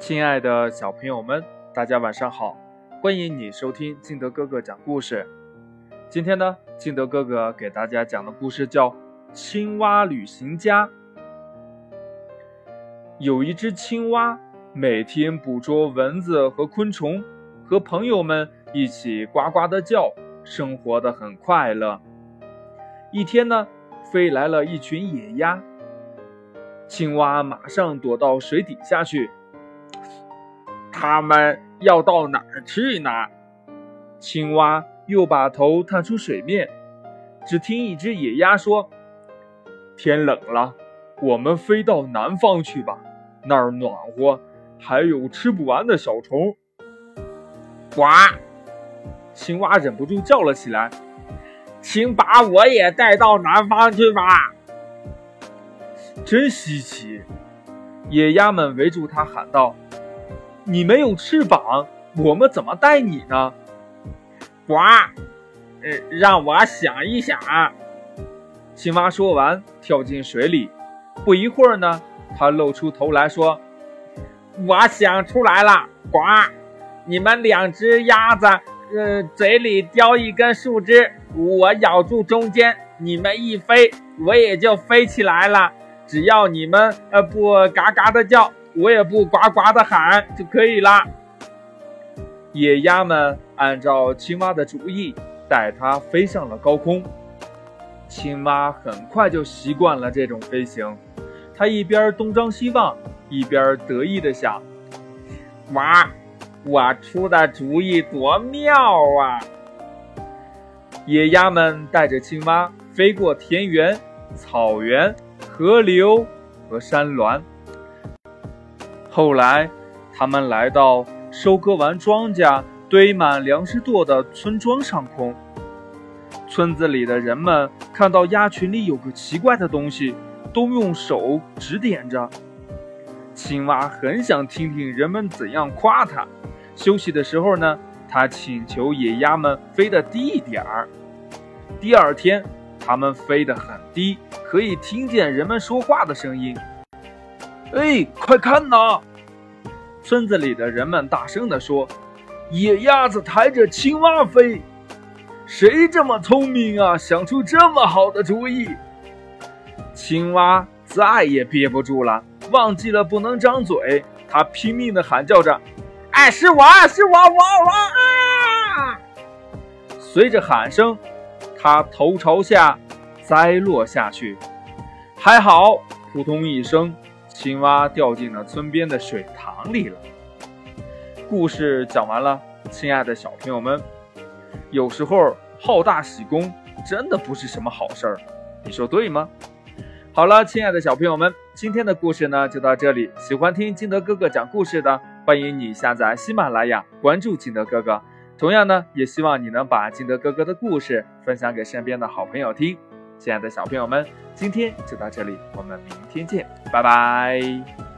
亲爱的小朋友们，大家晚上好！欢迎你收听敬德哥哥讲故事。今天呢，敬德哥哥给大家讲的故事叫《青蛙旅行家》。有一只青蛙，每天捕捉蚊子和昆虫，和朋友们一起呱呱的叫，生活的很快乐。一天呢，飞来了一群野鸭。青蛙马上躲到水底下去。他们要到哪儿去呢？青蛙又把头探出水面，只听一只野鸭说：“天冷了，我们飞到南方去吧，那儿暖和，还有吃不完的小虫。”呱！青蛙忍不住叫了起来：“请把我也带到南方去吧！”真稀奇！野鸭们围住它喊道：“你没有翅膀，我们怎么带你呢？”呱！呃，让我想一想。青蛙说完，跳进水里。不一会儿呢，它露出头来说：“我想出来了！呱！你们两只鸭子，呃，嘴里叼一根树枝，我咬住中间，你们一飞，我也就飞起来了。”只要你们呃不嘎嘎的叫，我也不呱呱的喊就可以啦。野鸭们按照青蛙的主意，带它飞上了高空。青蛙很快就习惯了这种飞行，它一边东张西望，一边得意的想：“哇，我出的主意多妙啊！”野鸭们带着青蛙飞过田园、草原。河流和山峦。后来，他们来到收割完庄稼、堆满粮食垛的村庄上空。村子里的人们看到鸭群里有个奇怪的东西，都用手指点着。青蛙很想听听人们怎样夸它。休息的时候呢，它请求野鸭们飞得低一点儿。第二天。它们飞得很低，可以听见人们说话的声音。哎，快看呐！村子里的人们大声地说：“野鸭子抬着青蛙飞，谁这么聪明啊？想出这么好的主意！”青蛙再也憋不住了，忘记了不能张嘴，它拼命地喊叫着：“哎，是我是我我我啊！”随着喊声。它头朝下栽落下去，还好，扑通一声，青蛙掉进了村边的水塘里了。故事讲完了，亲爱的小朋友们，有时候好大喜功真的不是什么好事儿，你说对吗？好了，亲爱的小朋友们，今天的故事呢就到这里。喜欢听金德哥哥讲故事的，欢迎你下载喜马拉雅，关注金德哥哥。同样呢，也希望你能把金德哥哥的故事分享给身边的好朋友听。亲爱的小朋友们，今天就到这里，我们明天见，拜拜。